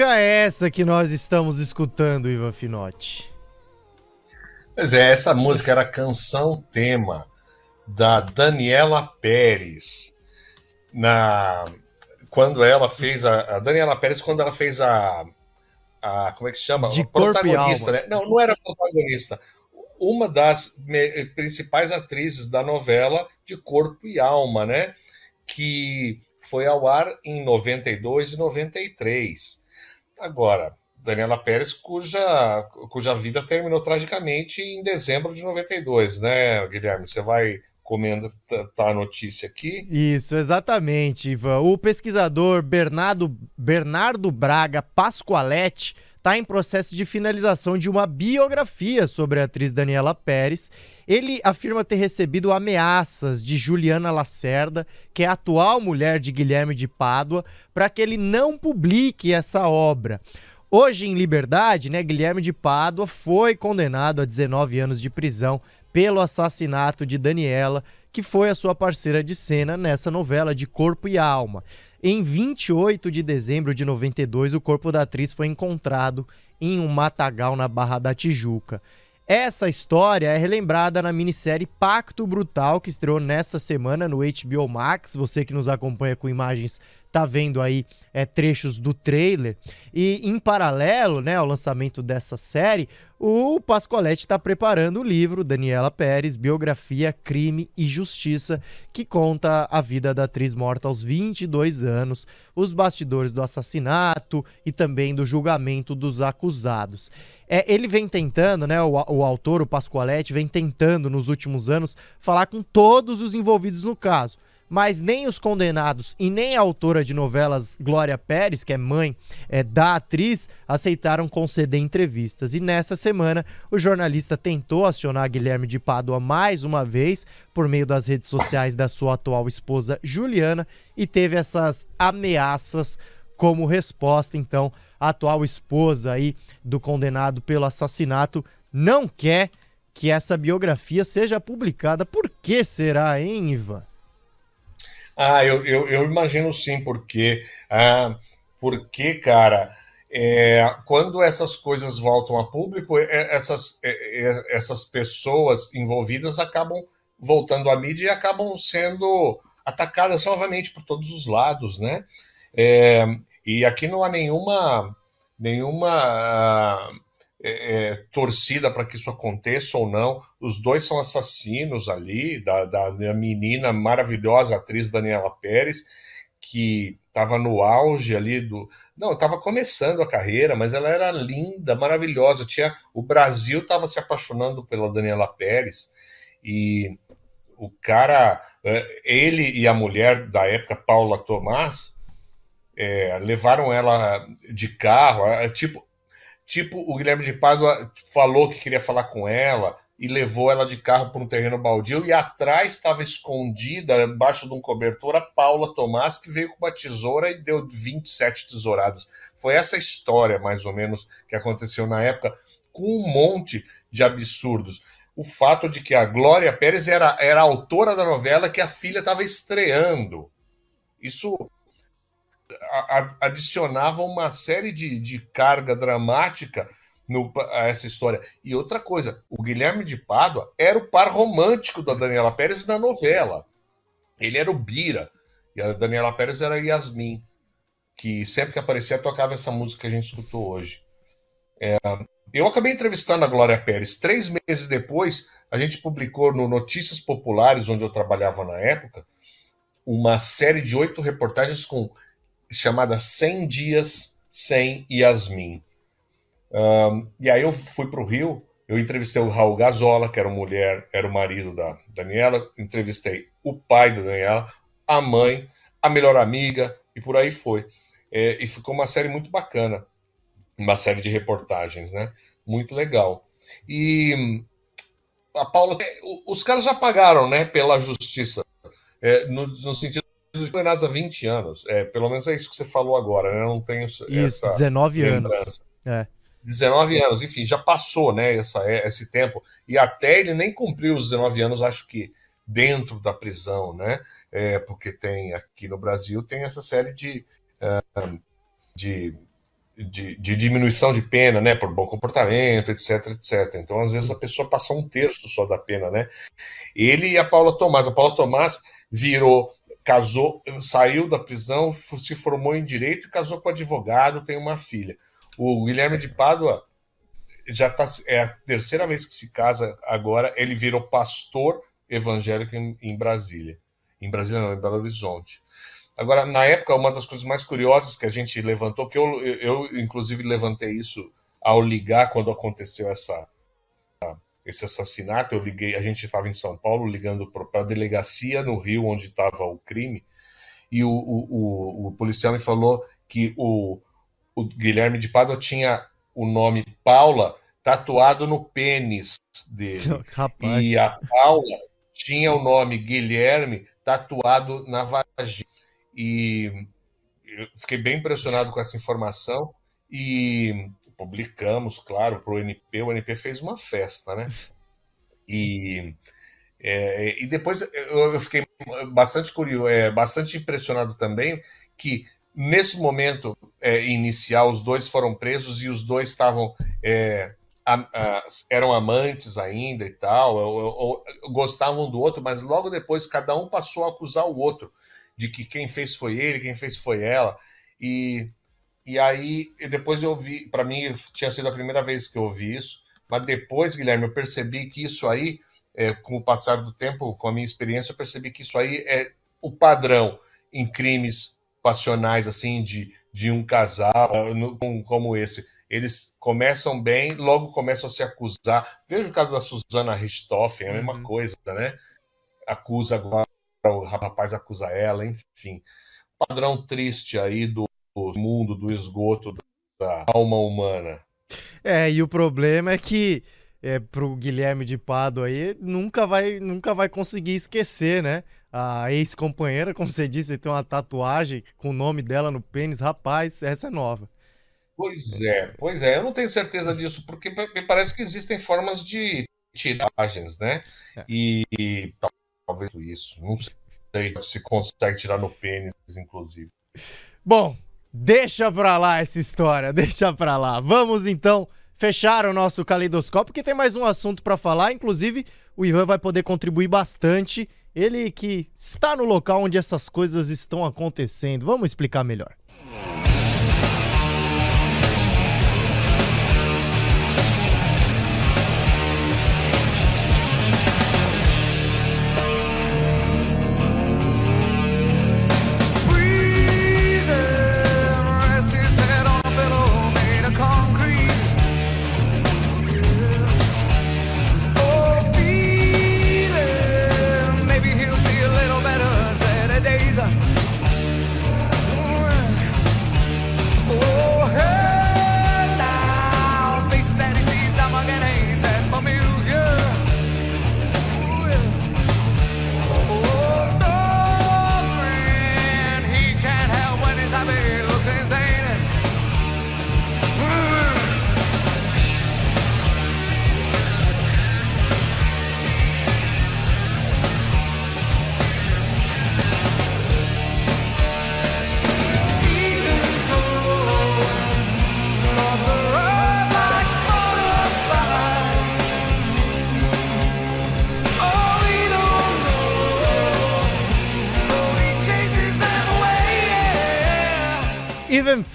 música é essa que nós estamos escutando, Ivan Finotti? Pois é, essa música era canção tema da Daniela Pérez. Na quando ela fez a, a Daniela Pérez quando ela fez a, a como é que se chama? De protagonista, né? Não, não era protagonista. Uma das me- principais atrizes da novela de Corpo e Alma, né? Que foi ao ar em 92 e 93. Agora, Daniela Pérez, cuja, cuja vida terminou tragicamente em dezembro de 92, né, Guilherme? Você vai comentar a notícia aqui? Isso, exatamente, Ivan. O pesquisador Bernardo, Bernardo Braga Pascoaletti está em processo de finalização de uma biografia sobre a atriz Daniela Pérez. Ele afirma ter recebido ameaças de Juliana Lacerda, que é a atual mulher de Guilherme de Pádua, para que ele não publique essa obra. Hoje em liberdade, né, Guilherme de Pádua foi condenado a 19 anos de prisão pelo assassinato de Daniela, que foi a sua parceira de cena nessa novela de Corpo e Alma. Em 28 de dezembro de 92, o corpo da atriz foi encontrado em um matagal na Barra da Tijuca. Essa história é relembrada na minissérie Pacto Brutal, que estreou nessa semana no HBO Max. Você que nos acompanha com imagens tá vendo aí é, trechos do trailer. E em paralelo né, ao lançamento dessa série, o Pascoaletti está preparando o livro Daniela Pérez, Biografia, Crime e Justiça, que conta a vida da atriz morta aos 22 anos, os bastidores do assassinato e também do julgamento dos acusados. É, ele vem tentando, né, o, o autor, o Pascoaletti, vem tentando nos últimos anos falar com todos os envolvidos no caso mas nem os condenados e nem a autora de novelas Glória Pérez, que é mãe é, da atriz, aceitaram conceder entrevistas. E nessa semana, o jornalista tentou acionar Guilherme de Pádua mais uma vez por meio das redes sociais da sua atual esposa Juliana e teve essas ameaças como resposta. Então, a atual esposa aí do condenado pelo assassinato não quer que essa biografia seja publicada. Por que será, hein, Ivan? Ah, eu, eu, eu imagino sim, porque, ah, porque cara, é, quando essas coisas voltam a público, é, essas, é, é, essas pessoas envolvidas acabam voltando à mídia e acabam sendo atacadas novamente por todos os lados, né? É, e aqui não há nenhuma, nenhuma é, é, torcida para que isso aconteça ou não. Os dois são assassinos ali, da, da, da menina maravilhosa, atriz Daniela Pérez, que estava no auge ali do, Não, estava começando a carreira, mas ela era linda, maravilhosa. Tinha o Brasil estava se apaixonando pela Daniela Pérez e o cara, é, ele e a mulher da época, Paula Tomás, é, levaram ela de carro, é, tipo, tipo o Guilherme de Pádua falou que queria falar com ela e levou ela de carro para um terreno baldio e atrás estava escondida, embaixo de um cobertor, a Paula Tomás, que veio com uma tesoura e deu 27 tesouradas. Foi essa história, mais ou menos, que aconteceu na época, com um monte de absurdos. O fato de que a Glória Pérez era, era a autora da novela que a filha estava estreando. Isso adicionava uma série de, de carga dramática no, a essa história. E outra coisa, o Guilherme de Pádua era o par romântico da Daniela Pérez na novela. Ele era o Bira. E a Daniela Pérez era a Yasmin, que sempre que aparecia tocava essa música que a gente escutou hoje. É, eu acabei entrevistando a Glória Pérez. Três meses depois, a gente publicou no Notícias Populares, onde eu trabalhava na época, uma série de oito reportagens com chamada 100 Dias Sem Yasmin. Um, e aí eu fui para o Rio, eu entrevistei o Raul Gazola, que era mulher, era o marido da Daniela, entrevistei o pai da Daniela, a mãe, a melhor amiga, e por aí foi. É, e ficou uma série muito bacana, uma série de reportagens, né? Muito legal. E a Paula, os caras já pagaram, né, pela justiça, é, no, no sentido condenados a 20 anos. É, pelo menos é isso que você falou agora, né? Eu não tenho isso, essa 19 lembrança. anos. É. 19 anos, enfim, já passou, né, essa, é, esse tempo. E até ele nem cumpriu os 19 anos, acho que dentro da prisão, né? É, porque tem aqui no Brasil tem essa série de, de, de, de, diminuição de pena, né? Por bom comportamento, etc, etc. Então, às vezes, a pessoa passa um terço só da pena, né? Ele e a Paula Tomás. A Paula Tomás virou casou, saiu da prisão, se formou em direito casou com advogado, tem uma filha. O Guilherme de Pádua já tá, é a terceira vez que se casa agora, ele virou pastor evangélico em, em Brasília. Em Brasília não, em Belo Horizonte. Agora, na época, uma das coisas mais curiosas que a gente levantou, que eu, eu inclusive levantei isso ao ligar quando aconteceu essa, esse assassinato, eu liguei, a gente estava em São Paulo ligando para a delegacia no Rio onde estava o crime e o, o, o, o, policial me falou que o, o Guilherme de Pádua tinha o nome Paula tatuado no pênis dele Rapaz. e a Paula tinha o nome Guilherme tatuado na vagina e eu fiquei bem impressionado com essa informação e publicamos, claro, para o NP. O NP fez uma festa, né? E, é, e depois eu fiquei bastante curioso, é, bastante impressionado também que nesse momento é, inicial os dois foram presos e os dois estavam é, eram amantes ainda e tal, ou, ou, gostavam do outro, mas logo depois cada um passou a acusar o outro de que quem fez foi ele, quem fez foi ela e e aí, depois eu vi, para mim tinha sido a primeira vez que eu ouvi isso, mas depois, Guilherme, eu percebi que isso aí, é, com o passar do tempo, com a minha experiência, eu percebi que isso aí é o padrão em crimes passionais, assim, de, de um casal, como esse. Eles começam bem, logo começam a se acusar. Veja o caso da Susana Richthofen, é a mesma uhum. coisa, né? Acusa agora, o rapaz acusa ela, enfim. Padrão triste aí do, mundo do esgoto da alma humana. É, e o problema é que é, pro Guilherme de Pado aí nunca vai, nunca vai conseguir esquecer, né? A ex-companheira, como você disse, tem uma tatuagem com o nome dela no pênis. Rapaz, essa é nova. Pois é, pois é. Eu não tenho certeza disso, porque me parece que existem formas de tiragens, né? É. E, e talvez isso. Não sei se consegue tirar no pênis, inclusive. Bom, Deixa pra lá essa história, deixa pra lá. Vamos então fechar o nosso caleidoscópio, porque tem mais um assunto para falar. Inclusive, o Ivan vai poder contribuir bastante. Ele que está no local onde essas coisas estão acontecendo. Vamos explicar melhor.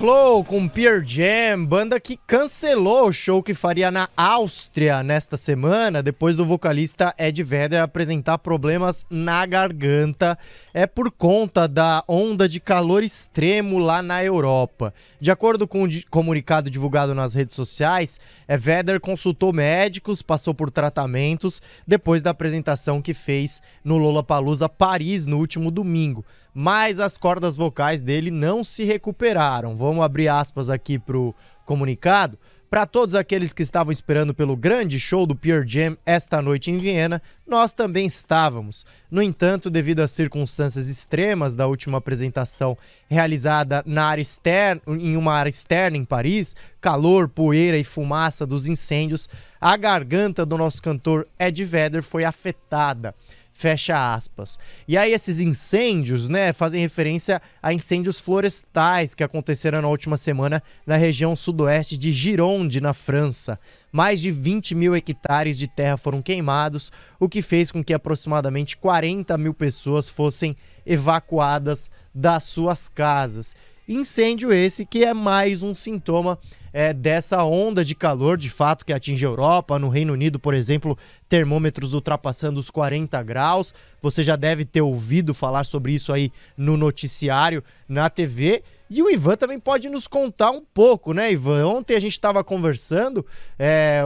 Flow com Pearl Jam, banda que cancelou o show que faria na Áustria nesta semana, depois do vocalista Ed Vedder apresentar problemas na garganta. É por conta da onda de calor extremo lá na Europa. De acordo com o comunicado divulgado nas redes sociais, é, Vedder consultou médicos, passou por tratamentos depois da apresentação que fez no Lollapalooza Paris no último domingo mas as cordas vocais dele não se recuperaram. Vamos abrir aspas aqui pro comunicado. Para todos aqueles que estavam esperando pelo grande show do Pure Jam esta noite em Viena, nós também estávamos. No entanto, devido às circunstâncias extremas da última apresentação realizada na área externa, em uma área externa em Paris, calor, poeira e fumaça dos incêndios, a garganta do nosso cantor Ed Vedder foi afetada. Fecha aspas. E aí esses incêndios, né, fazem referência a incêndios florestais que aconteceram na última semana na região sudoeste de Gironde, na França. Mais de 20 mil hectares de terra foram queimados, o que fez com que aproximadamente 40 mil pessoas fossem evacuadas das suas casas. Incêndio esse que é mais um sintoma é, dessa onda de calor, de fato, que atinge a Europa. No Reino Unido, por exemplo, termômetros ultrapassando os 40 graus. Você já deve ter ouvido falar sobre isso aí no noticiário, na TV. E o Ivan também pode nos contar um pouco, né, Ivan? Ontem a gente estava conversando, é,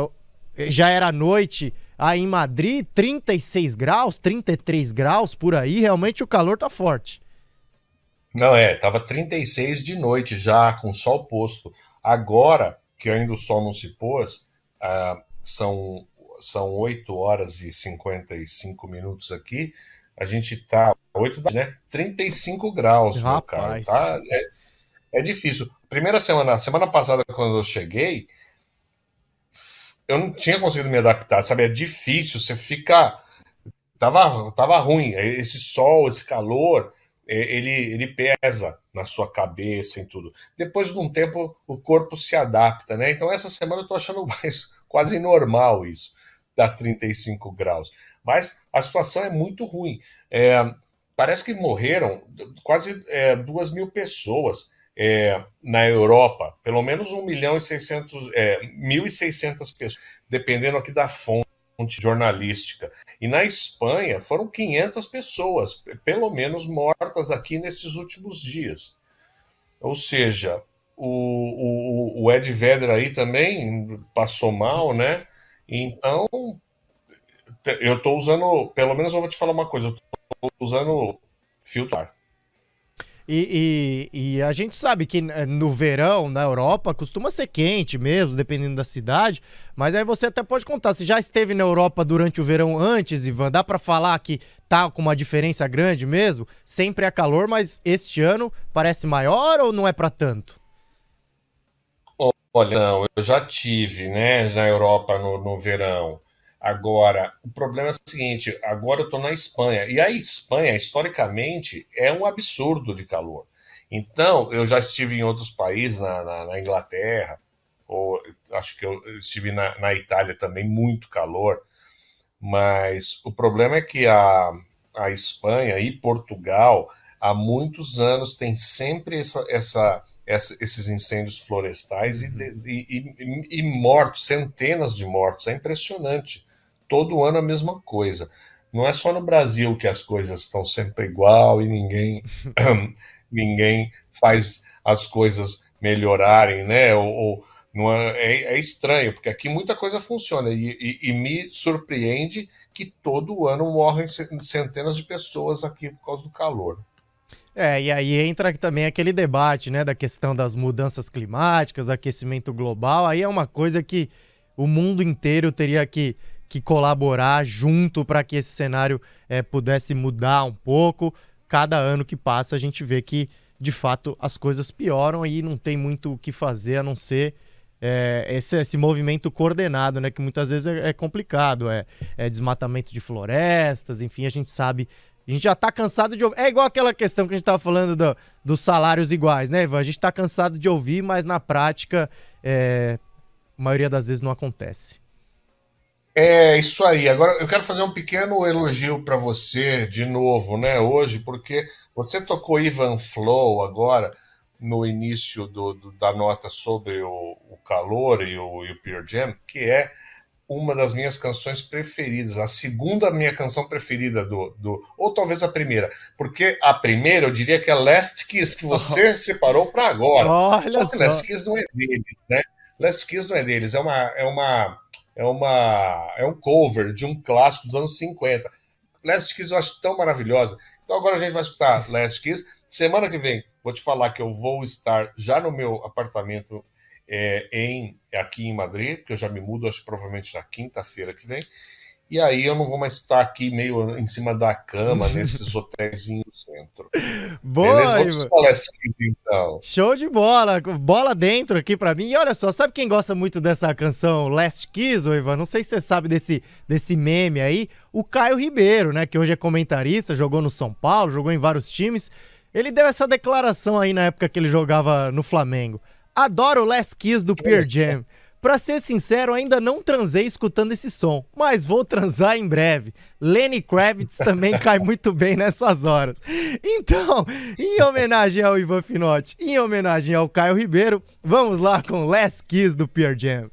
já era noite aí em Madrid, 36 graus, 33 graus por aí. Realmente o calor tá forte. Não, é, tava 36 de noite já, com sol posto. Agora, que ainda o sol não se pôs, uh, são, são 8 horas e 55 minutos aqui, a gente tá 8 da né? 35 graus, Rapaz. meu cara. Tá? É, é difícil. Primeira semana, semana passada, quando eu cheguei, eu não tinha conseguido me adaptar, sabe? É difícil, você fica. Tava, tava ruim. Esse sol, esse calor, é, ele, ele pesa na sua cabeça e tudo. Depois de um tempo, o corpo se adapta, né? Então, essa semana eu tô achando mais quase normal isso, dá 35 graus. Mas a situação é muito ruim. É, parece que morreram quase é, 2 mil pessoas é, na Europa, pelo menos 1 milhão e 600, é, 1.600 pessoas, dependendo aqui da fonte jornalística. E na Espanha foram 500 pessoas, pelo menos, mortas aqui nesses últimos dias. Ou seja, o, o, o Ed Vedder aí também passou mal, né? Então, eu estou usando, pelo menos eu vou te falar uma coisa, eu estou usando filtro e, e, e, a gente sabe que eh, no verão, na Europa, costuma ser quente mesmo, dependendo da cidade. Mas aí você até pode contar. Se já esteve na Europa durante o verão antes, Ivan, dá para falar que tá com uma diferença grande mesmo? Sempre é calor, mas este ano parece maior ou não é para tanto? Olha, não, eu já tive, né, na Europa no, no verão. Agora, o problema é o seguinte: agora eu estou na Espanha. E a Espanha, historicamente, é um absurdo de calor. Então, eu já estive em outros países, na, na, na Inglaterra, ou acho que eu estive na, na, Itália também, muito calor. Mas o problema é que a, a Espanha e Portugal, há muitos anos, tem sempre essa, essa, essa esses incêndios florestais uhum. e, e, e, e mortos, centenas de mortos. É impressionante todo ano a mesma coisa. Não é só no Brasil que as coisas estão sempre igual e ninguém ninguém faz as coisas melhorarem, né? Ou, ou não é, é, é, estranho, porque aqui muita coisa funciona e, e, e, me surpreende que todo ano morrem centenas de pessoas aqui por causa do calor. É, e aí entra também aquele debate, né, da questão das mudanças climáticas, aquecimento global. Aí é uma coisa que o mundo inteiro teria que que colaborar junto para que esse cenário é, pudesse mudar um pouco. Cada ano que passa, a gente vê que, de fato, as coisas pioram e não tem muito o que fazer a não ser é, esse, esse movimento coordenado, né? Que muitas vezes é, é complicado. É, é, desmatamento de florestas, enfim, a gente sabe. A gente já tá cansado de ouvir. É igual aquela questão que a gente tava falando do, dos salários iguais, né, Ivan? A gente tá cansado de ouvir, mas na prática, é, a maioria das vezes não acontece. É isso aí. Agora eu quero fazer um pequeno elogio para você de novo, né, hoje, porque você tocou Ivan Flow agora. no início do, do, da nota sobre o, o calor e o, e o Pearl Jam, que é uma das minhas canções preferidas, a segunda minha canção preferida do, do ou talvez a primeira, porque a primeira eu diria que é Last Kiss que você separou para agora. Olha só que só. Last Kiss não é deles, né? Last Kiss não é deles, é uma é uma é uma é um cover de um clássico dos anos 50. Last Kiss eu acho tão maravilhosa. Então agora a gente vai escutar Last Kiss. Semana que vem vou te falar que eu vou estar já no meu apartamento é, em, aqui em Madrid, porque eu já me mudo, acho provavelmente na quinta-feira que vem. E aí eu não vou mais estar aqui meio em cima da cama, nesses hotéis no centro. Boa, Beleza? Ivan. falar assim, então. Show de bola, bola dentro aqui pra mim. E olha só, sabe quem gosta muito dessa canção Last Kiss, ô Ivan? Não sei se você sabe desse, desse meme aí. O Caio Ribeiro, né? Que hoje é comentarista, jogou no São Paulo, jogou em vários times. Ele deu essa declaração aí na época que ele jogava no Flamengo. Adoro o Last Kiss do Pearl Jam. Pra ser sincero, ainda não transei escutando esse som, mas vou transar em breve. Lenny Kravitz também cai muito bem nessas horas. Então, em homenagem ao Ivan Finotti, em homenagem ao Caio Ribeiro, vamos lá com Last Kiss do Pearl Jam.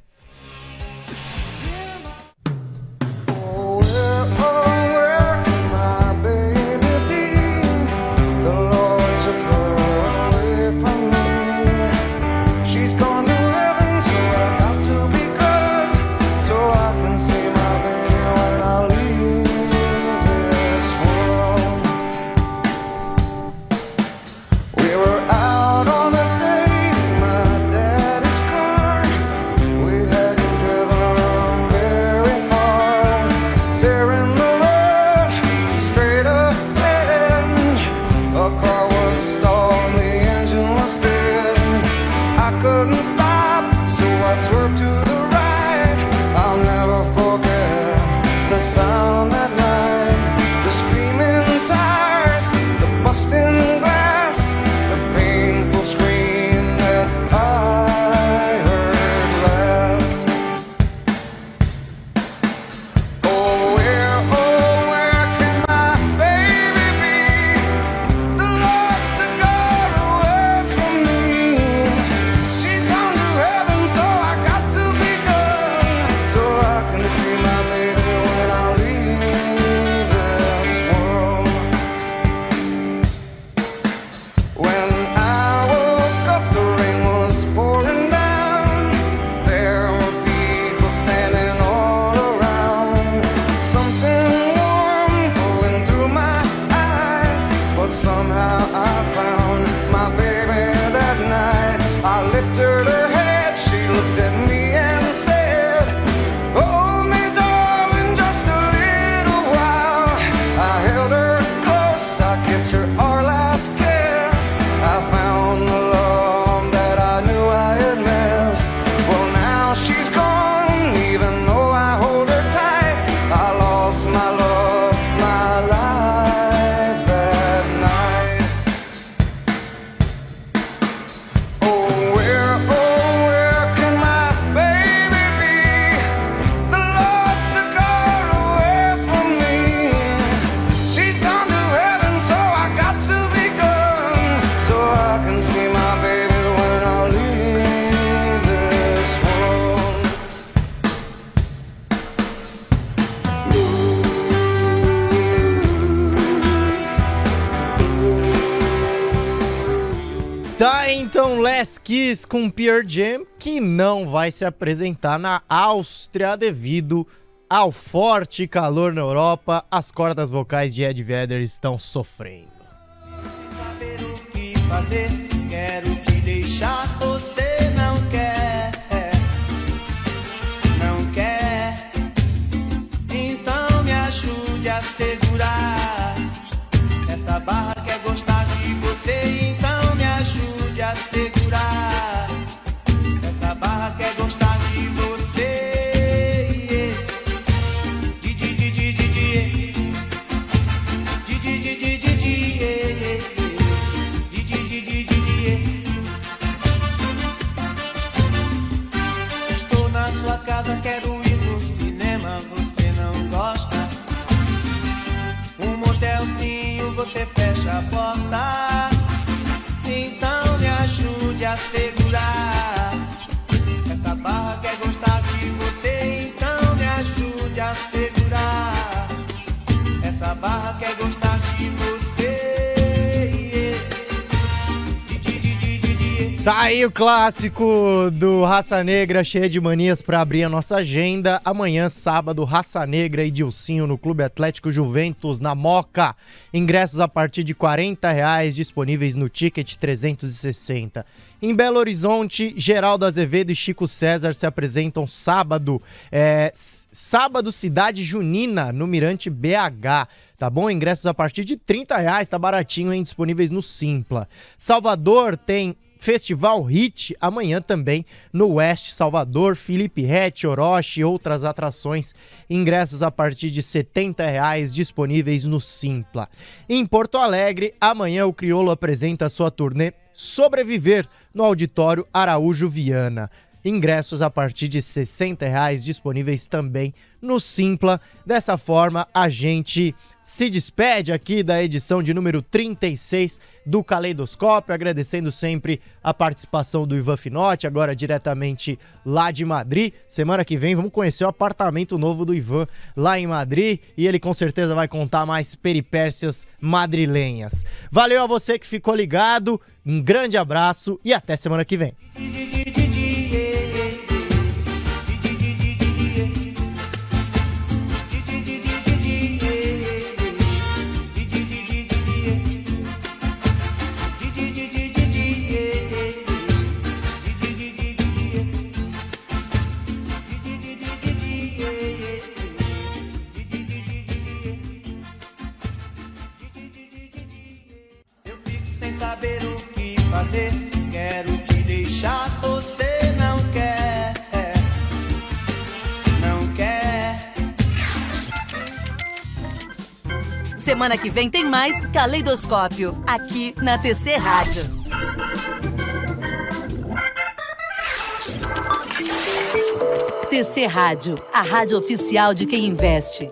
We Kiss com Pearl Jam, que não vai se apresentar na Áustria devido ao forte calor na Europa. As cordas vocais de Ed Vedder estão sofrendo. Quero te deixar, Tá aí o clássico do Raça Negra, cheia de manias pra abrir a nossa agenda. Amanhã, sábado, Raça Negra e Dilcinho no Clube Atlético Juventus, na Moca. Ingressos a partir de 40 reais, disponíveis no Ticket 360. Em Belo Horizonte, Geraldo Azevedo e Chico César se apresentam sábado. É, sábado, Cidade Junina, no Mirante BH. Tá bom? Ingressos a partir de 30 reais, tá baratinho, hein? Disponíveis no Simpla. Salvador tem Festival Hit amanhã também no West Salvador, Felipe Rett, Orochi e outras atrações. Ingressos a partir de 70 reais disponíveis no Simpla. Em Porto Alegre, amanhã o Criolo apresenta sua turnê Sobreviver no Auditório Araújo Viana. Ingressos a partir de 60 reais disponíveis também no Simpla. Dessa forma, a gente se despede aqui da edição de número 36 do Caleidoscópio, agradecendo sempre a participação do Ivan Finotti, agora diretamente lá de Madrid. Semana que vem vamos conhecer o apartamento novo do Ivan lá em Madrid e ele com certeza vai contar mais peripécias madrilenhas. Valeu a você que ficou ligado, um grande abraço e até semana que vem. Semana que vem tem mais Caleidoscópio, aqui na TC Rádio. TC Rádio, a rádio oficial de quem investe.